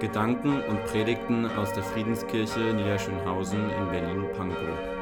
Gedanken und Predigten aus der Friedenskirche Niederschönhausen in Berlin-Pankow.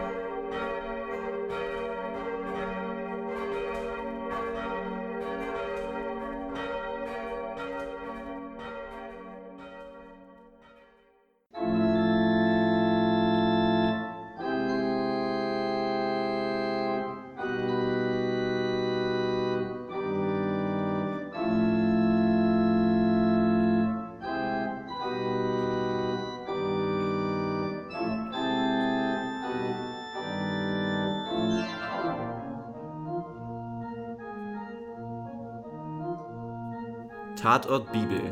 Tatort Bibel.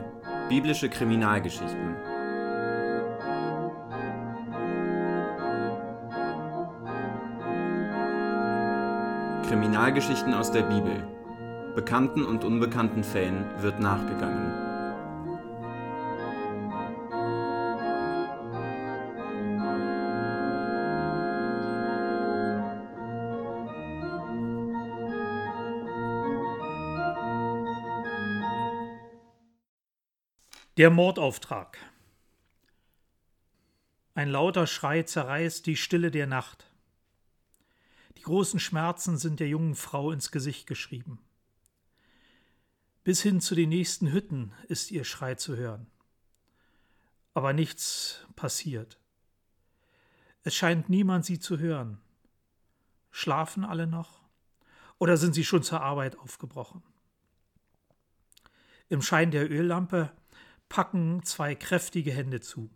Biblische Kriminalgeschichten. Kriminalgeschichten aus der Bibel. Bekannten und unbekannten Fällen wird nachgegangen. Der Mordauftrag. Ein lauter Schrei zerreißt die Stille der Nacht. Die großen Schmerzen sind der jungen Frau ins Gesicht geschrieben. Bis hin zu den nächsten Hütten ist ihr Schrei zu hören. Aber nichts passiert. Es scheint niemand sie zu hören. Schlafen alle noch? Oder sind sie schon zur Arbeit aufgebrochen? Im Schein der Öllampe packen zwei kräftige Hände zu.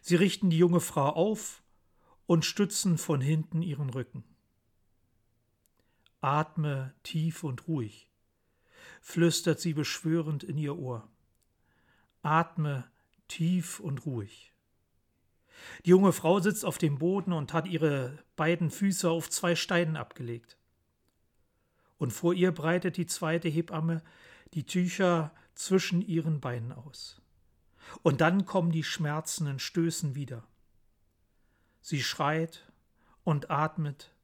Sie richten die junge Frau auf und stützen von hinten ihren Rücken. Atme tief und ruhig, flüstert sie beschwörend in ihr Ohr. Atme tief und ruhig. Die junge Frau sitzt auf dem Boden und hat ihre beiden Füße auf zwei Steinen abgelegt. Und vor ihr breitet die zweite Hebamme die Tücher zwischen ihren Beinen aus. Und dann kommen die schmerzenden Stößen wieder. Sie schreit und atmet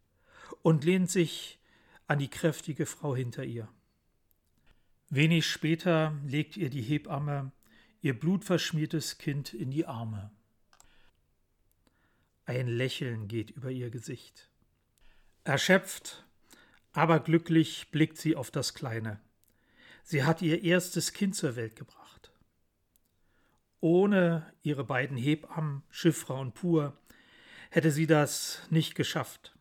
und lehnt sich an die kräftige Frau hinter ihr. Wenig später legt ihr die Hebamme ihr blutverschmiertes Kind in die Arme. Ein Lächeln geht über ihr Gesicht. Erschöpft, aber glücklich blickt sie auf das Kleine. Sie hat ihr erstes Kind zur Welt gebracht. Ohne ihre beiden Hebammen, Schiffra und Pur, hätte sie das nicht geschafft.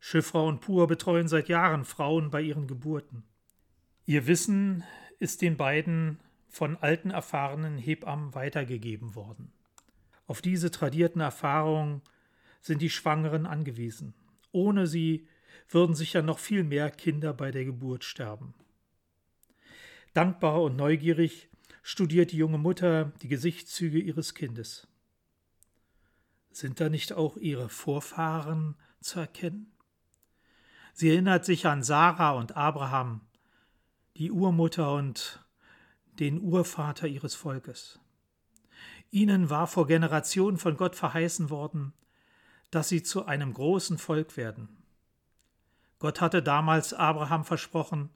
Schiffra und Pur betreuen seit Jahren Frauen bei ihren Geburten. Ihr Wissen ist den beiden von alten erfahrenen Hebammen weitergegeben worden. Auf diese tradierten Erfahrungen sind die Schwangeren angewiesen. Ohne sie würden sicher noch viel mehr Kinder bei der Geburt sterben. Dankbar und neugierig studiert die junge Mutter die Gesichtszüge ihres Kindes. Sind da nicht auch ihre Vorfahren zu erkennen? Sie erinnert sich an Sarah und Abraham, die Urmutter und den Urvater ihres Volkes. Ihnen war vor Generationen von Gott verheißen worden, dass sie zu einem großen Volk werden. Gott hatte damals Abraham versprochen,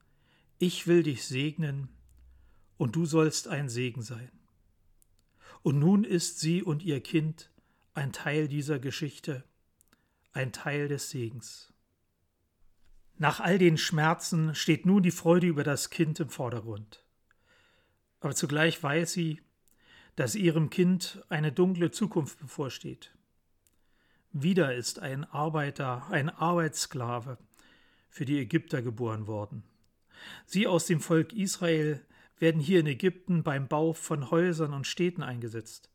ich will dich segnen und du sollst ein Segen sein. Und nun ist sie und ihr Kind ein Teil dieser Geschichte, ein Teil des Segens. Nach all den Schmerzen steht nun die Freude über das Kind im Vordergrund. Aber zugleich weiß sie, dass ihrem Kind eine dunkle Zukunft bevorsteht. Wieder ist ein Arbeiter, ein Arbeitssklave für die Ägypter geboren worden. Sie aus dem Volk Israel werden hier in Ägypten beim Bau von Häusern und Städten eingesetzt.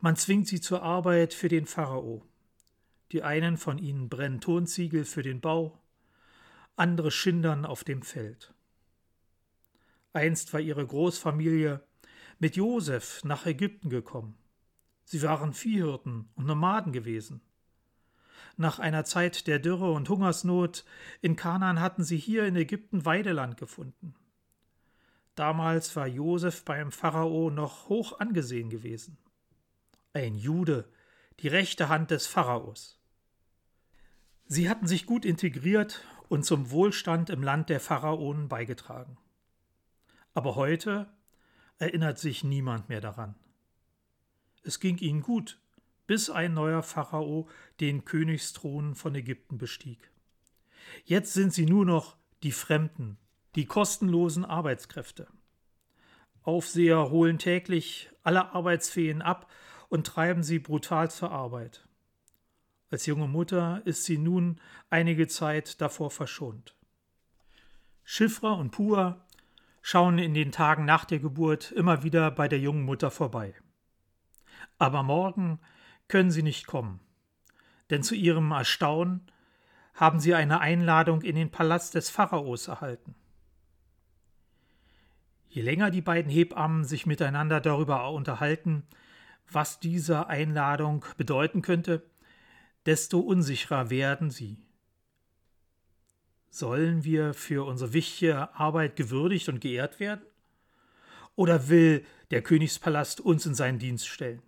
Man zwingt sie zur Arbeit für den Pharao. Die einen von ihnen brennen Tonziegel für den Bau, andere schindern auf dem Feld. Einst war ihre Großfamilie mit Josef nach Ägypten gekommen. Sie waren Viehhirten und Nomaden gewesen. Nach einer Zeit der Dürre und Hungersnot in Kanaan hatten sie hier in Ägypten Weideland gefunden. Damals war Josef beim Pharao noch hoch angesehen gewesen. Ein Jude, die rechte Hand des Pharaos. Sie hatten sich gut integriert und zum Wohlstand im Land der Pharaonen beigetragen. Aber heute, erinnert sich niemand mehr daran. Es ging ihnen gut, bis ein neuer Pharao den Königsthron von Ägypten bestieg. Jetzt sind sie nur noch die Fremden, die kostenlosen Arbeitskräfte. Aufseher holen täglich alle Arbeitsfeen ab und treiben sie brutal zur Arbeit. Als junge Mutter ist sie nun einige Zeit davor verschont. Schiffra und Pua schauen in den Tagen nach der Geburt immer wieder bei der jungen Mutter vorbei. Aber morgen können sie nicht kommen, denn zu ihrem Erstaunen haben sie eine Einladung in den Palast des Pharaos erhalten. Je länger die beiden Hebammen sich miteinander darüber unterhalten, was diese Einladung bedeuten könnte, desto unsicherer werden sie. Sollen wir für unsere wichtige Arbeit gewürdigt und geehrt werden? Oder will der Königspalast uns in seinen Dienst stellen?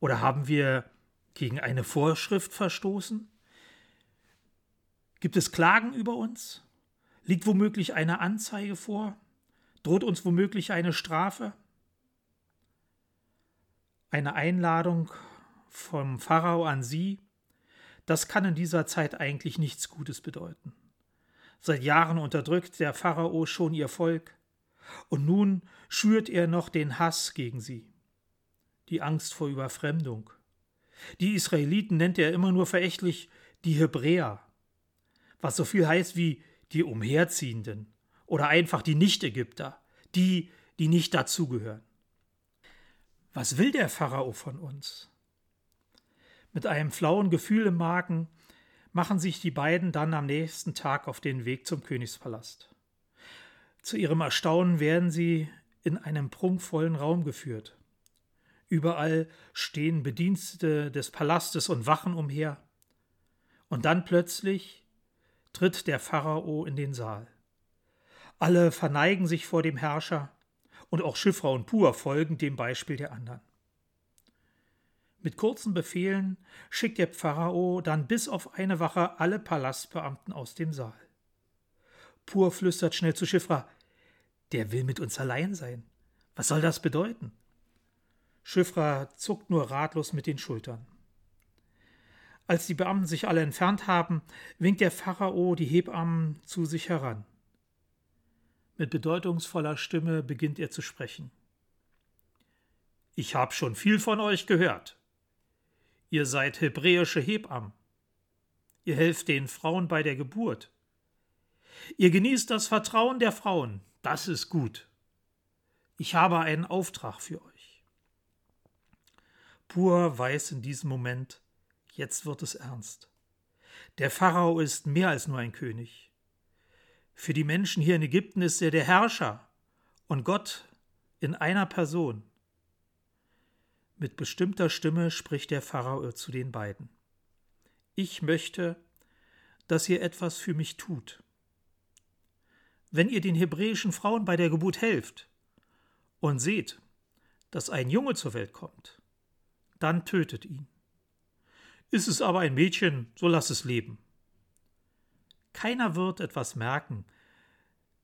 Oder haben wir gegen eine Vorschrift verstoßen? Gibt es Klagen über uns? Liegt womöglich eine Anzeige vor? Droht uns womöglich eine Strafe? Eine Einladung vom Pharao an sie, das kann in dieser Zeit eigentlich nichts Gutes bedeuten. Seit Jahren unterdrückt der Pharao schon ihr Volk, und nun schürt er noch den Hass gegen sie, die Angst vor Überfremdung. Die Israeliten nennt er immer nur verächtlich die Hebräer, was so viel heißt wie die Umherziehenden oder einfach die Nicht-Ägypter, die, die nicht dazugehören. Was will der Pharao von uns? Mit einem flauen Gefühl im Magen machen sich die beiden dann am nächsten Tag auf den Weg zum Königspalast. Zu ihrem Erstaunen werden sie in einem prunkvollen Raum geführt. Überall stehen Bedienstete des Palastes und wachen umher. Und dann plötzlich tritt der Pharao in den Saal. Alle verneigen sich vor dem Herrscher, und auch Schiffra und Pur folgen dem Beispiel der anderen. Mit kurzen Befehlen schickt der Pharao dann bis auf eine Wache alle Palastbeamten aus dem Saal. Pur flüstert schnell zu Schiffra: Der will mit uns allein sein. Was soll das bedeuten? Schiffra zuckt nur ratlos mit den Schultern. Als die Beamten sich alle entfernt haben, winkt der Pharao die Hebammen zu sich heran. Mit bedeutungsvoller Stimme beginnt er zu sprechen. Ich hab schon viel von euch gehört. Ihr seid hebräische Hebammen. Ihr helft den Frauen bei der Geburt. Ihr genießt das Vertrauen der Frauen. Das ist gut. Ich habe einen Auftrag für euch. Pur weiß in diesem Moment, jetzt wird es ernst. Der Pharao ist mehr als nur ein König. Für die Menschen hier in Ägypten ist er der Herrscher und Gott in einer Person. Mit bestimmter Stimme spricht der Pharao zu den beiden. Ich möchte, dass ihr etwas für mich tut. Wenn ihr den hebräischen Frauen bei der Geburt helft und seht, dass ein Junge zur Welt kommt, dann tötet ihn. Ist es aber ein Mädchen, so lass es leben. Keiner wird etwas merken,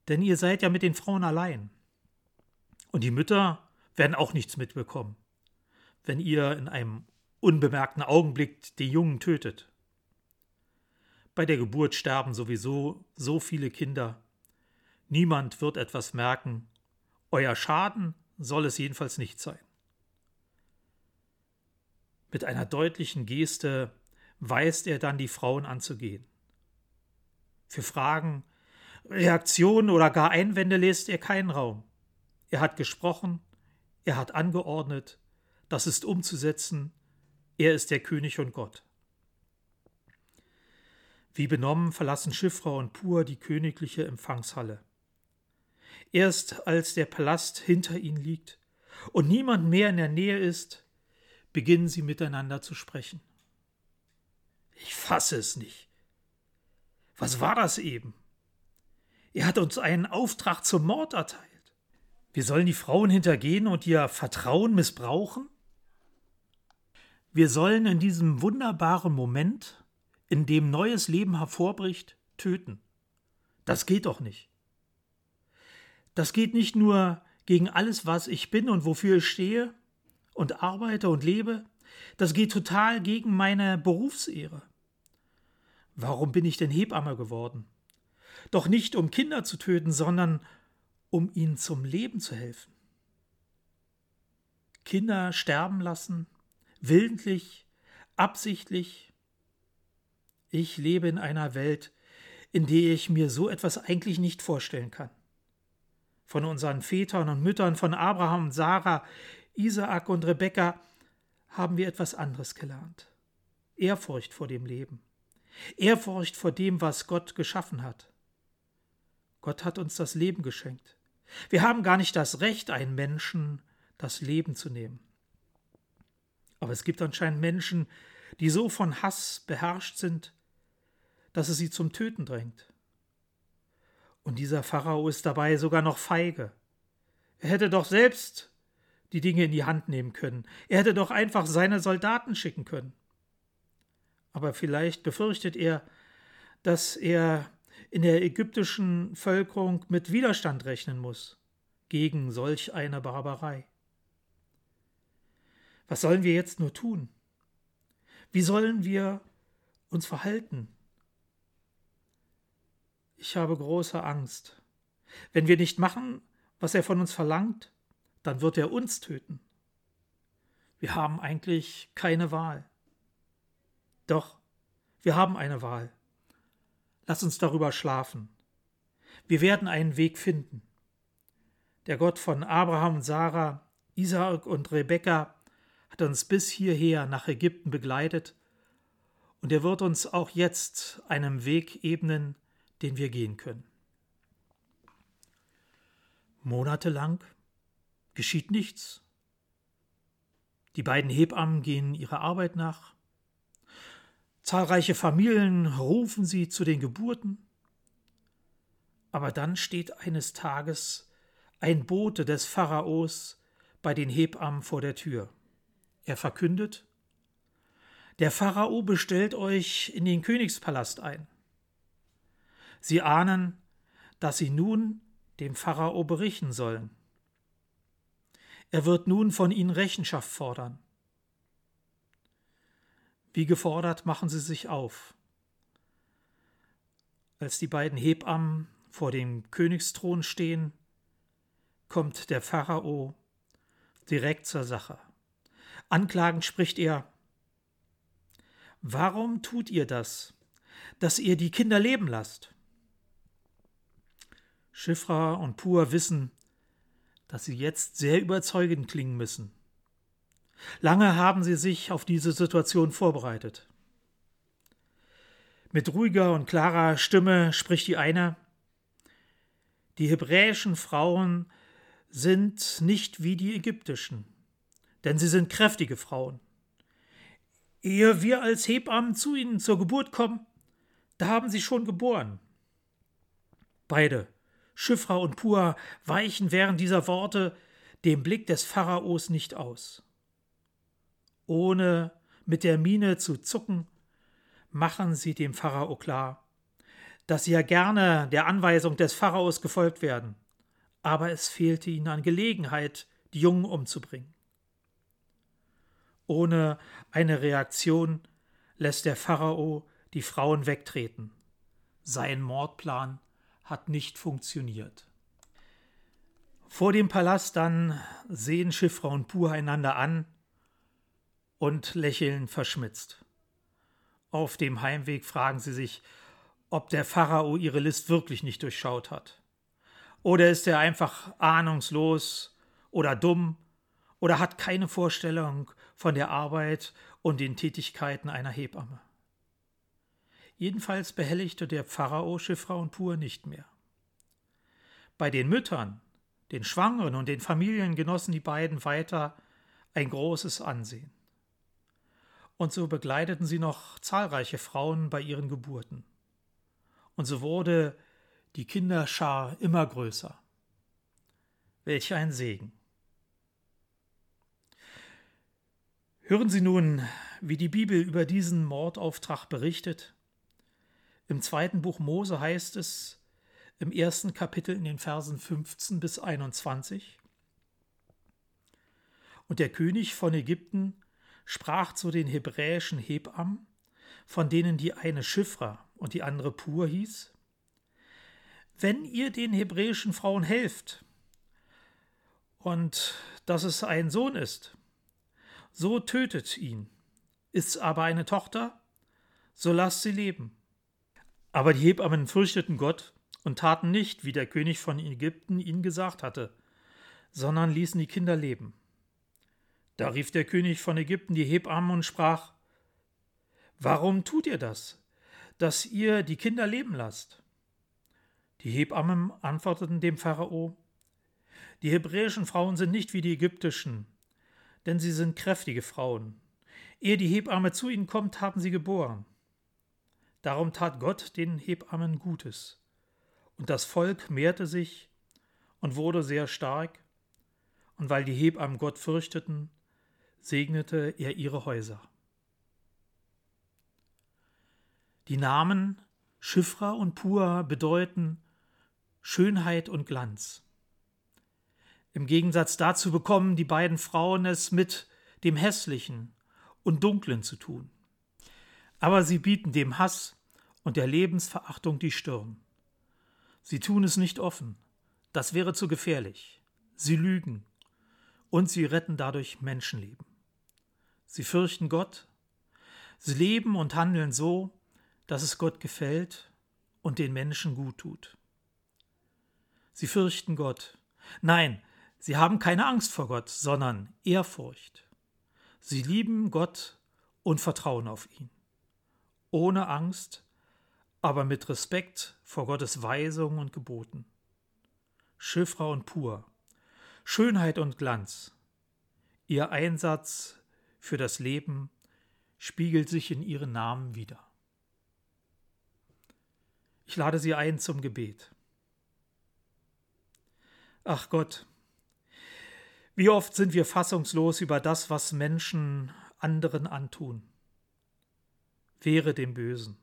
denn ihr seid ja mit den Frauen allein. Und die Mütter werden auch nichts mitbekommen wenn ihr in einem unbemerkten Augenblick den Jungen tötet. Bei der Geburt sterben sowieso so viele Kinder. Niemand wird etwas merken. Euer Schaden soll es jedenfalls nicht sein. Mit einer deutlichen Geste weist er dann die Frauen anzugehen. Für Fragen, Reaktionen oder gar Einwände lässt er keinen Raum. Er hat gesprochen, er hat angeordnet, das ist umzusetzen. Er ist der König und Gott. Wie benommen verlassen Schiffrau und Pur die königliche Empfangshalle. Erst als der Palast hinter ihnen liegt und niemand mehr in der Nähe ist, beginnen sie miteinander zu sprechen. Ich fasse es nicht. Was war das eben? Er hat uns einen Auftrag zum Mord erteilt. Wir sollen die Frauen hintergehen und ihr Vertrauen missbrauchen? Wir sollen in diesem wunderbaren Moment, in dem neues Leben hervorbricht, töten. Das geht doch nicht. Das geht nicht nur gegen alles, was ich bin und wofür ich stehe und arbeite und lebe. Das geht total gegen meine Berufsehre. Warum bin ich denn Hebamme geworden? Doch nicht um Kinder zu töten, sondern um ihnen zum Leben zu helfen. Kinder sterben lassen, willentlich, absichtlich. Ich lebe in einer Welt, in der ich mir so etwas eigentlich nicht vorstellen kann. Von unseren Vätern und Müttern, von Abraham und Sarah, Isaak und Rebekka haben wir etwas anderes gelernt. Ehrfurcht vor dem Leben. Ehrfurcht vor dem, was Gott geschaffen hat. Gott hat uns das Leben geschenkt. Wir haben gar nicht das Recht, einen Menschen das Leben zu nehmen. Aber es gibt anscheinend Menschen, die so von Hass beherrscht sind, dass es sie zum Töten drängt. Und dieser Pharao ist dabei sogar noch feige. Er hätte doch selbst die Dinge in die Hand nehmen können. Er hätte doch einfach seine Soldaten schicken können. Aber vielleicht befürchtet er, dass er in der ägyptischen Völkerung mit Widerstand rechnen muss gegen solch eine Barbarei. Was sollen wir jetzt nur tun? Wie sollen wir uns verhalten? Ich habe große Angst. Wenn wir nicht machen, was er von uns verlangt, dann wird er uns töten. Wir haben eigentlich keine Wahl. Doch, wir haben eine Wahl. Lass uns darüber schlafen. Wir werden einen Weg finden. Der Gott von Abraham und Sarah, Isaak und Rebekka hat uns bis hierher nach Ägypten begleitet und er wird uns auch jetzt einen Weg ebnen, den wir gehen können. Monatelang geschieht nichts. Die beiden Hebammen gehen ihrer Arbeit nach. Zahlreiche Familien rufen sie zu den Geburten. Aber dann steht eines Tages ein Bote des Pharaos bei den Hebammen vor der Tür. Er verkündet, der Pharao bestellt euch in den Königspalast ein. Sie ahnen, dass sie nun dem Pharao berichten sollen. Er wird nun von ihnen Rechenschaft fordern. Wie gefordert machen sie sich auf. Als die beiden Hebammen vor dem Königsthron stehen, kommt der Pharao direkt zur Sache. Anklagend spricht er Warum tut ihr das, dass ihr die Kinder leben lasst? Schiffra und Pur wissen, dass sie jetzt sehr überzeugend klingen müssen. Lange haben sie sich auf diese Situation vorbereitet. Mit ruhiger und klarer Stimme spricht die eine Die hebräischen Frauen sind nicht wie die ägyptischen denn sie sind kräftige Frauen. Ehe wir als Hebammen zu ihnen zur Geburt kommen, da haben sie schon geboren. Beide, Schiffra und Pua, weichen während dieser Worte dem Blick des Pharaos nicht aus. Ohne mit der Miene zu zucken, machen sie dem Pharao klar, dass sie ja gerne der Anweisung des Pharaos gefolgt werden, aber es fehlte ihnen an Gelegenheit, die Jungen umzubringen. Ohne eine Reaktion lässt der Pharao die Frauen wegtreten. Sein Mordplan hat nicht funktioniert. Vor dem Palast dann sehen Schiffra und Pur einander an und lächeln verschmitzt. Auf dem Heimweg fragen sie sich, ob der Pharao ihre List wirklich nicht durchschaut hat. Oder ist er einfach ahnungslos oder dumm oder hat keine Vorstellung von der Arbeit und den Tätigkeiten einer Hebamme. Jedenfalls behelligte der Pharao Schiffra und Pur nicht mehr. Bei den Müttern, den Schwangeren und den Familien genossen die beiden weiter ein großes Ansehen. Und so begleiteten sie noch zahlreiche Frauen bei ihren Geburten. Und so wurde die Kinderschar immer größer. Welch ein Segen. Hören Sie nun, wie die Bibel über diesen Mordauftrag berichtet. Im zweiten Buch Mose heißt es im ersten Kapitel in den Versen 15 bis 21. Und der König von Ägypten sprach zu den hebräischen Hebammen, von denen die eine Schiffra und die andere Pur hieß, wenn ihr den hebräischen Frauen helft und dass es ein Sohn ist, so tötet ihn. Ist's aber eine Tochter, so lasst sie leben. Aber die Hebammen fürchteten Gott und taten nicht, wie der König von Ägypten ihnen gesagt hatte, sondern ließen die Kinder leben. Da rief der König von Ägypten die Hebammen und sprach Warum tut ihr das, dass ihr die Kinder leben lasst? Die Hebammen antworteten dem Pharao Die hebräischen Frauen sind nicht wie die ägyptischen, denn sie sind kräftige Frauen. Ehe die Hebamme zu ihnen kommt, haben sie geboren. Darum tat Gott den Hebammen Gutes. Und das Volk mehrte sich und wurde sehr stark, und weil die Hebammen Gott fürchteten, segnete er ihre Häuser. Die Namen Schiffra und Pua bedeuten Schönheit und Glanz. Im Gegensatz dazu bekommen die beiden Frauen es mit dem Hässlichen und Dunklen zu tun. Aber sie bieten dem Hass und der Lebensverachtung die Stirn. Sie tun es nicht offen, das wäre zu gefährlich. Sie lügen und sie retten dadurch Menschenleben. Sie fürchten Gott, sie leben und handeln so, dass es Gott gefällt und den Menschen gut tut. Sie fürchten Gott. Nein, sie haben keine Angst vor Gott, sondern Ehrfurcht. Sie lieben Gott und vertrauen auf ihn. Ohne Angst, aber mit Respekt vor Gottes Weisungen und Geboten. Schiffra und pur, Schönheit und Glanz. Ihr Einsatz für das Leben spiegelt sich in ihren Namen wider. Ich lade Sie ein zum Gebet. Ach Gott, wie oft sind wir fassungslos über das, was Menschen anderen antun. Wehre dem Bösen.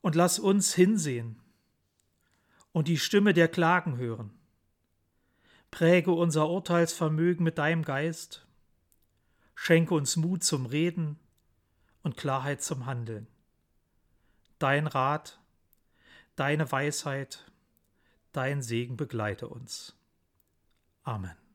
Und lass uns hinsehen und die Stimme der Klagen hören. Präge unser Urteilsvermögen mit deinem Geist. Schenke uns Mut zum Reden und Klarheit zum Handeln dein Rat, deine Weisheit, dein Segen begleite uns. Amen.